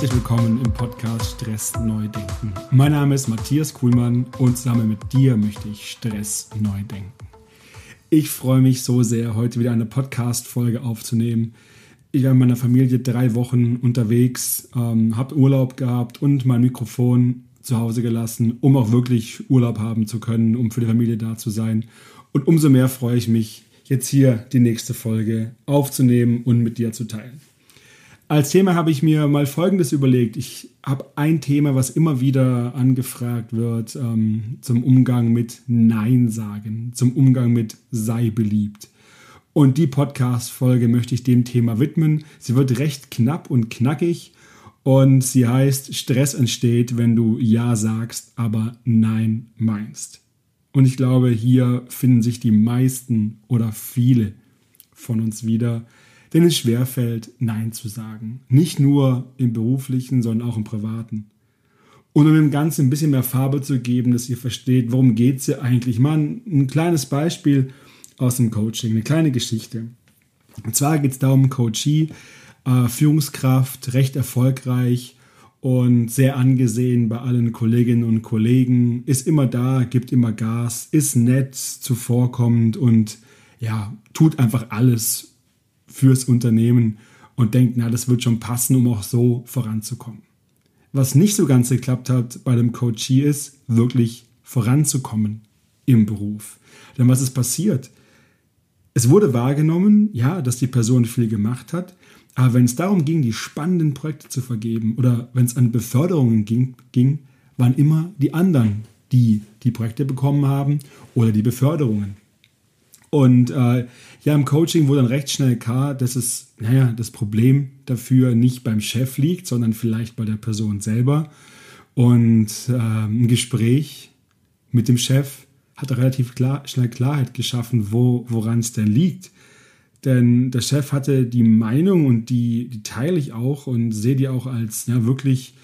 herzlich willkommen im Podcast Stress neu denken. Mein Name ist Matthias Kuhlmann und zusammen mit dir möchte ich Stress neu denken. Ich freue mich so sehr, heute wieder eine Podcast-Folge aufzunehmen. Ich war mit meiner Familie drei Wochen unterwegs, ähm, habe Urlaub gehabt und mein Mikrofon zu Hause gelassen, um auch wirklich Urlaub haben zu können, um für die Familie da zu sein. Und umso mehr freue ich mich, jetzt hier die nächste Folge aufzunehmen und mit dir zu teilen. Als Thema habe ich mir mal Folgendes überlegt. Ich habe ein Thema, was immer wieder angefragt wird ähm, zum Umgang mit Nein sagen, zum Umgang mit sei beliebt. Und die Podcast-Folge möchte ich dem Thema widmen. Sie wird recht knapp und knackig und sie heißt Stress entsteht, wenn du Ja sagst, aber Nein meinst. Und ich glaube, hier finden sich die meisten oder viele von uns wieder, denen es schwerfällt, Nein zu sagen. Nicht nur im beruflichen, sondern auch im privaten. Und um dem Ganzen ein bisschen mehr Farbe zu geben, dass ihr versteht, worum es hier eigentlich. Mal ein, ein kleines Beispiel aus dem Coaching, eine kleine Geschichte. Und zwar geht es darum, Coachie, äh, Führungskraft, recht erfolgreich und sehr angesehen bei allen Kolleginnen und Kollegen, ist immer da, gibt immer Gas, ist nett, zuvorkommend und ja, tut einfach alles fürs Unternehmen und denkt, na, das wird schon passen, um auch so voranzukommen. Was nicht so ganz geklappt hat bei dem Coachee ist, wirklich voranzukommen im Beruf. Denn was ist passiert? Es wurde wahrgenommen, ja, dass die Person viel gemacht hat, aber wenn es darum ging, die spannenden Projekte zu vergeben oder wenn es an Beförderungen ging, ging, waren immer die anderen, die die Projekte bekommen haben oder die Beförderungen. Und äh, ja, im Coaching wurde dann recht schnell klar, dass es, naja, das Problem dafür nicht beim Chef liegt, sondern vielleicht bei der Person selber. Und äh, ein Gespräch mit dem Chef hat relativ klar, schnell Klarheit geschaffen, wo, woran es denn liegt. Denn der Chef hatte die Meinung und die, die teile ich auch und sehe die auch als ja, wirklich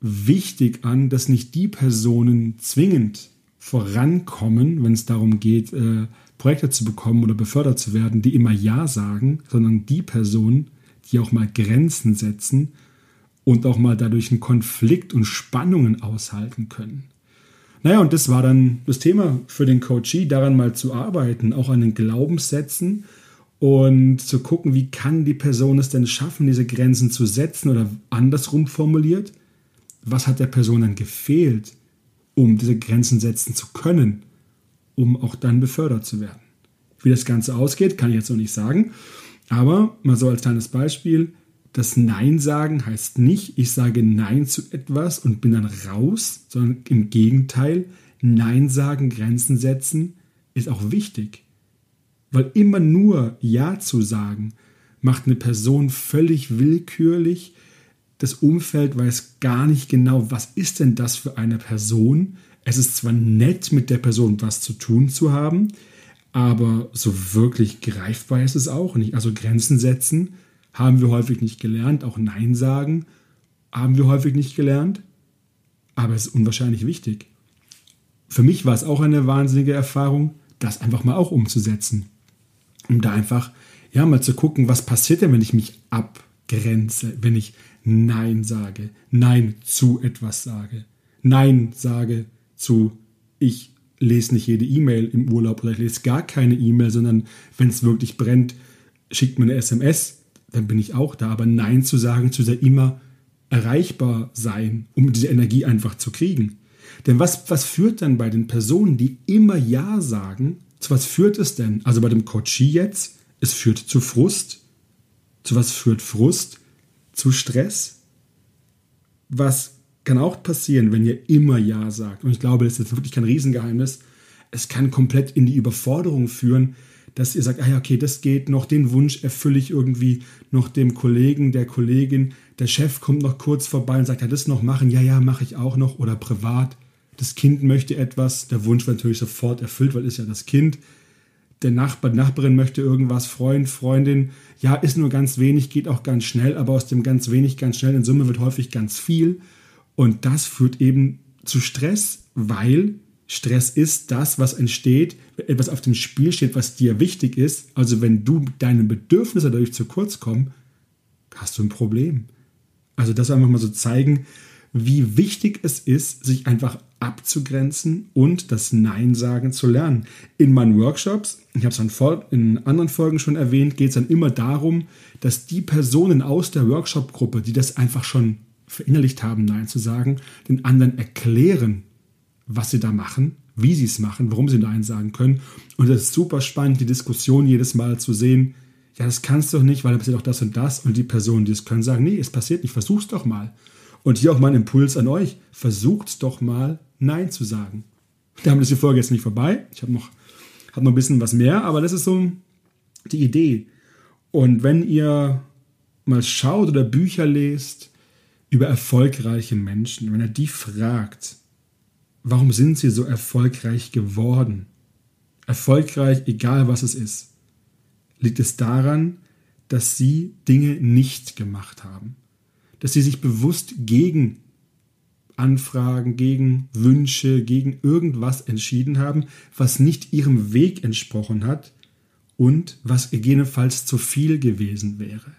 wichtig an, dass nicht die Personen zwingend vorankommen, wenn es darum geht, äh, Projekte zu bekommen oder befördert zu werden, die immer Ja sagen, sondern die Personen, die auch mal Grenzen setzen und auch mal dadurch einen Konflikt und Spannungen aushalten können. Naja, und das war dann das Thema für den Coachee, daran mal zu arbeiten, auch an den Glaubenssätzen und zu gucken, wie kann die Person es denn schaffen, diese Grenzen zu setzen oder andersrum formuliert, was hat der Person dann gefehlt, um diese Grenzen setzen zu können um auch dann befördert zu werden. Wie das Ganze ausgeht, kann ich jetzt noch nicht sagen. Aber mal so als kleines Beispiel, das Nein sagen heißt nicht, ich sage Nein zu etwas und bin dann raus, sondern im Gegenteil, Nein sagen, Grenzen setzen ist auch wichtig. Weil immer nur Ja zu sagen, macht eine Person völlig willkürlich. Das Umfeld weiß gar nicht genau, was ist denn das für eine Person, es ist zwar nett, mit der Person was zu tun zu haben, aber so wirklich greifbar ist es auch nicht. Also Grenzen setzen haben wir häufig nicht gelernt, auch Nein sagen haben wir häufig nicht gelernt, aber es ist unwahrscheinlich wichtig. Für mich war es auch eine wahnsinnige Erfahrung, das einfach mal auch umzusetzen. Um da einfach, ja, mal zu gucken, was passiert denn, wenn ich mich abgrenze, wenn ich Nein sage, Nein zu etwas sage, Nein sage zu, ich lese nicht jede E-Mail im Urlaub oder ich lese gar keine E-Mail, sondern wenn es wirklich brennt, schickt mir eine SMS, dann bin ich auch da. Aber Nein zu sagen, zu sehr immer erreichbar sein, um diese Energie einfach zu kriegen. Denn was, was führt dann bei den Personen, die immer Ja sagen, zu was führt es denn? Also bei dem Coachie jetzt, es führt zu Frust. Zu was führt Frust? Zu Stress. Was kann auch passieren, wenn ihr immer Ja sagt. Und ich glaube, das ist jetzt wirklich kein Riesengeheimnis. Es kann komplett in die Überforderung führen, dass ihr sagt, ah ja, okay, das geht noch, den Wunsch erfülle ich irgendwie noch dem Kollegen, der Kollegin, der Chef kommt noch kurz vorbei und sagt, ja, das noch machen, ja, ja, mache ich auch noch oder privat. Das Kind möchte etwas, der Wunsch wird natürlich sofort erfüllt, weil ist ja das Kind. Der Nachbar, Nachbarin möchte irgendwas, Freund, Freundin, ja, ist nur ganz wenig, geht auch ganz schnell, aber aus dem ganz wenig, ganz schnell in Summe wird häufig ganz viel. Und das führt eben zu Stress, weil Stress ist das, was entsteht, wenn etwas auf dem Spiel steht, was dir wichtig ist. Also wenn du deine Bedürfnisse dadurch zu kurz kommen, hast du ein Problem. Also das einfach mal so zeigen, wie wichtig es ist, sich einfach abzugrenzen und das Nein sagen zu lernen. In meinen Workshops, ich habe es in anderen Folgen schon erwähnt, geht es dann immer darum, dass die Personen aus der Workshop-Gruppe, die das einfach schon verinnerlicht haben, Nein zu sagen, den anderen erklären, was sie da machen, wie sie es machen, warum sie Nein sagen können. Und es ist super spannend, die Diskussion jedes Mal zu sehen. Ja, das kannst du doch nicht, weil da passiert auch das und das. Und die Personen, die es können, sagen, nee, es passiert nicht, versuch's doch mal. Und hier auch mein Impuls an euch, versucht doch mal Nein zu sagen. Damit ist die Folge jetzt nicht vorbei. Ich habe noch, hab noch ein bisschen was mehr, aber das ist so die Idee. Und wenn ihr mal schaut oder Bücher lest über erfolgreiche Menschen, wenn ihr die fragt, warum sind sie so erfolgreich geworden? Erfolgreich, egal was es ist. Liegt es daran, dass sie Dinge nicht gemacht haben? Dass sie sich bewusst gegen Anfragen, gegen Wünsche, gegen irgendwas entschieden haben, was nicht ihrem Weg entsprochen hat und was gegebenenfalls zu viel gewesen wäre.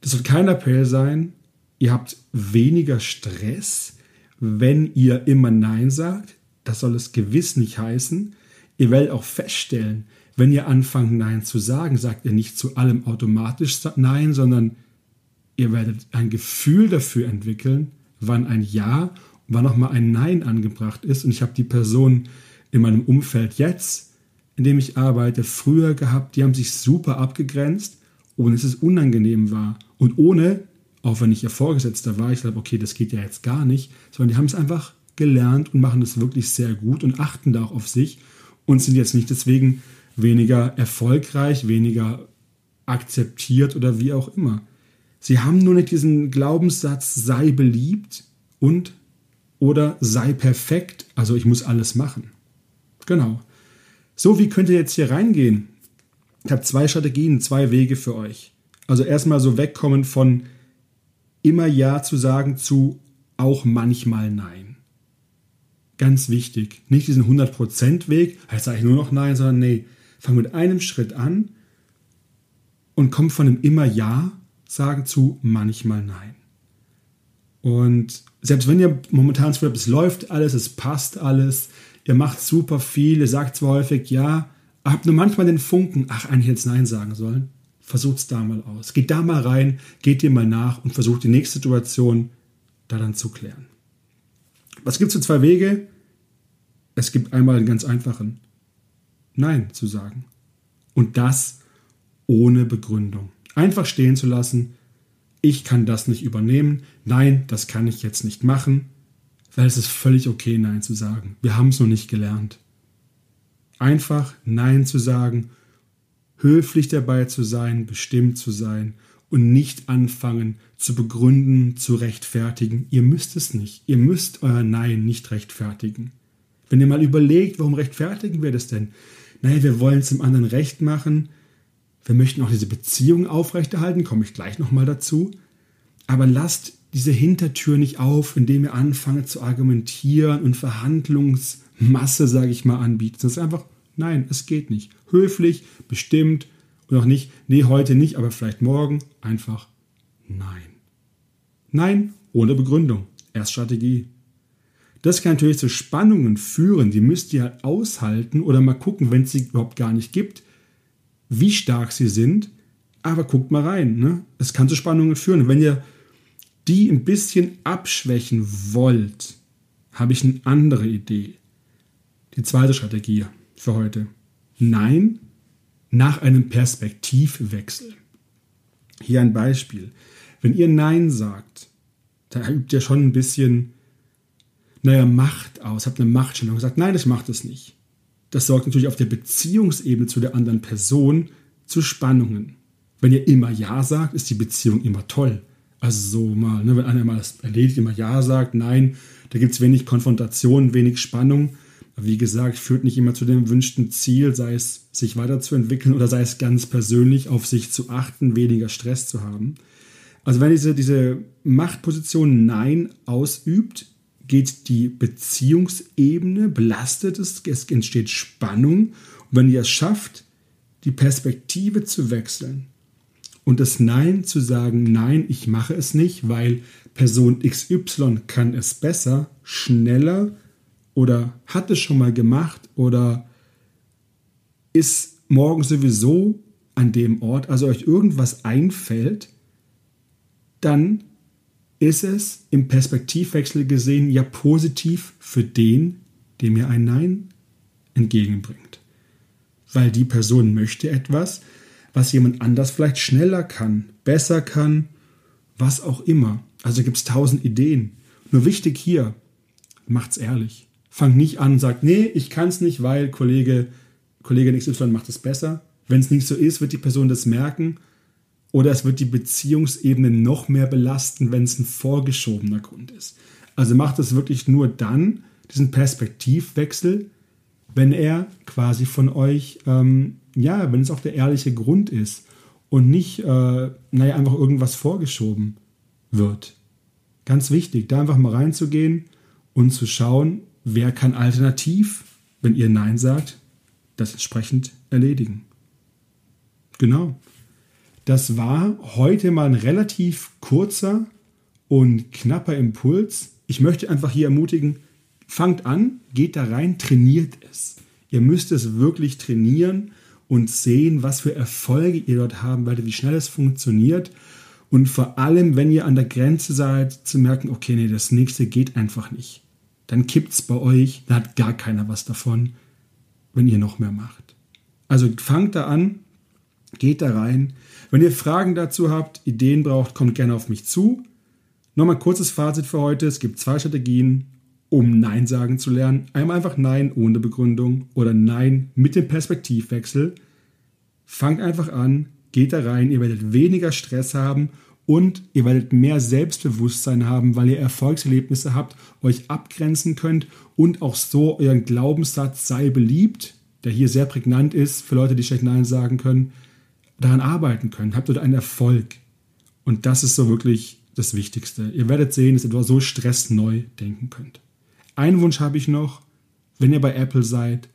Das soll kein Appell sein, ihr habt weniger Stress, wenn ihr immer Nein sagt. Das soll es gewiss nicht heißen. Ihr werdet auch feststellen, wenn ihr anfangt Nein zu sagen, sagt ihr nicht zu allem automatisch Nein, sondern ihr werdet ein Gefühl dafür entwickeln, wann ein Ja und wann auch mal ein Nein angebracht ist. Und ich habe die Person in meinem Umfeld jetzt, in dem ich arbeite, früher gehabt, die haben sich super abgegrenzt, ohne dass es unangenehm war. Und ohne, auch wenn ich ihr Vorgesetzter war, ich glaube, okay, das geht ja jetzt gar nicht, sondern die haben es einfach gelernt und machen das wirklich sehr gut und achten da auch auf sich und sind jetzt nicht deswegen weniger erfolgreich, weniger akzeptiert oder wie auch immer. Sie haben nur nicht diesen Glaubenssatz, sei beliebt und oder sei perfekt, also ich muss alles machen. Genau. So, wie könnt ihr jetzt hier reingehen? Ich habe zwei Strategien, zwei Wege für euch. Also erstmal so wegkommen von immer Ja zu sagen zu auch manchmal Nein. Ganz wichtig. Nicht diesen 100% Weg, jetzt sage ich nur noch Nein, sondern nee, fang mit einem Schritt an und komm von einem immer Ja sagen zu manchmal nein. Und selbst wenn ihr momentan das es läuft alles, es passt alles, ihr macht super viel, ihr sagt zwar häufig ja, habt nur manchmal den Funken, ach, eigentlich jetzt nein sagen sollen. Versucht es da mal aus. Geht da mal rein, geht dem mal nach und versucht die nächste Situation da dann zu klären. Was gibt es für zwei Wege? Es gibt einmal einen ganz einfachen. Nein zu sagen. Und das ohne Begründung einfach stehen zu lassen, ich kann das nicht übernehmen, nein, das kann ich jetzt nicht machen, weil es ist völlig okay, Nein zu sagen. Wir haben es noch nicht gelernt. Einfach Nein zu sagen, höflich dabei zu sein, bestimmt zu sein und nicht anfangen zu begründen, zu rechtfertigen. Ihr müsst es nicht. Ihr müsst euer Nein nicht rechtfertigen. Wenn ihr mal überlegt, warum rechtfertigen wir das denn? Naja, wir wollen es dem anderen recht machen, wir möchten auch diese Beziehung aufrechterhalten, komme ich gleich nochmal dazu. Aber lasst diese Hintertür nicht auf, indem ihr anfangt zu argumentieren und Verhandlungsmasse, sage ich mal, anbietet. Das ist einfach, nein, es geht nicht. Höflich, bestimmt und auch nicht, nee, heute nicht, aber vielleicht morgen. Einfach nein. Nein, ohne Begründung. Erst Strategie. Das kann natürlich zu Spannungen führen, die müsst ihr halt aushalten oder mal gucken, wenn es sie überhaupt gar nicht gibt wie stark sie sind, aber guckt mal rein. Ne? Es kann zu Spannungen führen. wenn ihr die ein bisschen abschwächen wollt, habe ich eine andere Idee. Die zweite Strategie für heute. Nein nach einem Perspektivwechsel. Hier ein Beispiel. Wenn ihr Nein sagt, da übt ihr schon ein bisschen, naja, Macht aus, habt eine Machtstellung und sagt, nein, ich mache das nicht. Das sorgt natürlich auf der Beziehungsebene zu der anderen Person zu Spannungen. Wenn ihr immer Ja sagt, ist die Beziehung immer toll. Also so mal, ne, wenn einer mal das erledigt, immer Ja sagt, nein, da gibt es wenig Konfrontation, wenig Spannung. wie gesagt, führt nicht immer zu dem gewünschten Ziel, sei es sich weiterzuentwickeln oder sei es ganz persönlich auf sich zu achten, weniger Stress zu haben. Also wenn diese, diese Machtposition Nein ausübt, geht die Beziehungsebene, belastet es, es entsteht Spannung. Und wenn ihr es schafft, die Perspektive zu wechseln Und das Nein zu sagen, nein, ich mache es nicht, weil Person XY kann es besser, schneller oder hat es schon mal gemacht oder ist morgen sowieso an dem Ort, also euch irgendwas einfällt, dann ist es im Perspektivwechsel gesehen ja positiv für den, dem ihr ein Nein entgegenbringt. Weil die Person möchte etwas, was jemand anders vielleicht schneller kann, besser kann, was auch immer. Also gibt es tausend Ideen. Nur wichtig hier, macht's ehrlich. Fangt nicht an und sagt, nee, ich kann es nicht, weil Kollege, Kollege XY macht es besser. Wenn es nicht so ist, wird die Person das merken oder es wird die Beziehungsebene noch mehr belasten, wenn es ein vorgeschobener Grund ist. Also macht es wirklich nur dann, diesen Perspektivwechsel, wenn er quasi von euch, ähm, ja, wenn es auch der ehrliche Grund ist und nicht, äh, naja, einfach irgendwas vorgeschoben wird. Ganz wichtig, da einfach mal reinzugehen und zu schauen, wer kann alternativ, wenn ihr Nein sagt, das entsprechend erledigen. Genau. Das war heute mal ein relativ kurzer und knapper Impuls. Ich möchte einfach hier ermutigen, fangt an, geht da rein, trainiert es. Ihr müsst es wirklich trainieren und sehen, was für Erfolge ihr dort haben werdet, wie schnell es funktioniert. Und vor allem, wenn ihr an der Grenze seid, zu merken, okay, nee, das nächste geht einfach nicht. Dann kippt es bei euch, da hat gar keiner was davon, wenn ihr noch mehr macht. Also fangt da an, geht da rein. Wenn ihr Fragen dazu habt, Ideen braucht, kommt gerne auf mich zu. Nochmal kurzes Fazit für heute. Es gibt zwei Strategien, um Nein sagen zu lernen. Einmal einfach Nein ohne Begründung oder Nein mit dem Perspektivwechsel. Fangt einfach an, geht da rein, ihr werdet weniger Stress haben und ihr werdet mehr Selbstbewusstsein haben, weil ihr Erfolgserlebnisse habt, euch abgrenzen könnt und auch so euren Glaubenssatz sei beliebt, der hier sehr prägnant ist für Leute, die schlecht Nein sagen können, daran arbeiten können, habt ihr einen Erfolg. Und das ist so wirklich das Wichtigste. Ihr werdet sehen, dass ihr so stressneu denken könnt. Einen Wunsch habe ich noch, wenn ihr bei Apple seid,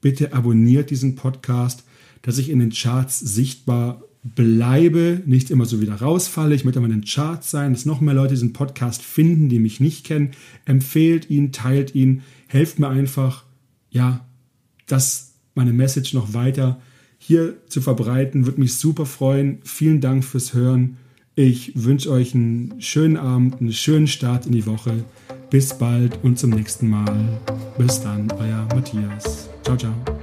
bitte abonniert diesen Podcast, dass ich in den Charts sichtbar bleibe, nicht immer so wieder rausfalle. Ich möchte aber in den Charts sein, dass noch mehr Leute diesen Podcast finden, die mich nicht kennen. Empfehlt ihn, teilt ihn, helft mir einfach, ja, dass meine Message noch weiter hier zu verbreiten. Würde mich super freuen. Vielen Dank fürs Hören. Ich wünsche euch einen schönen Abend, einen schönen Start in die Woche. Bis bald und zum nächsten Mal. Bis dann, euer Matthias. Ciao, ciao.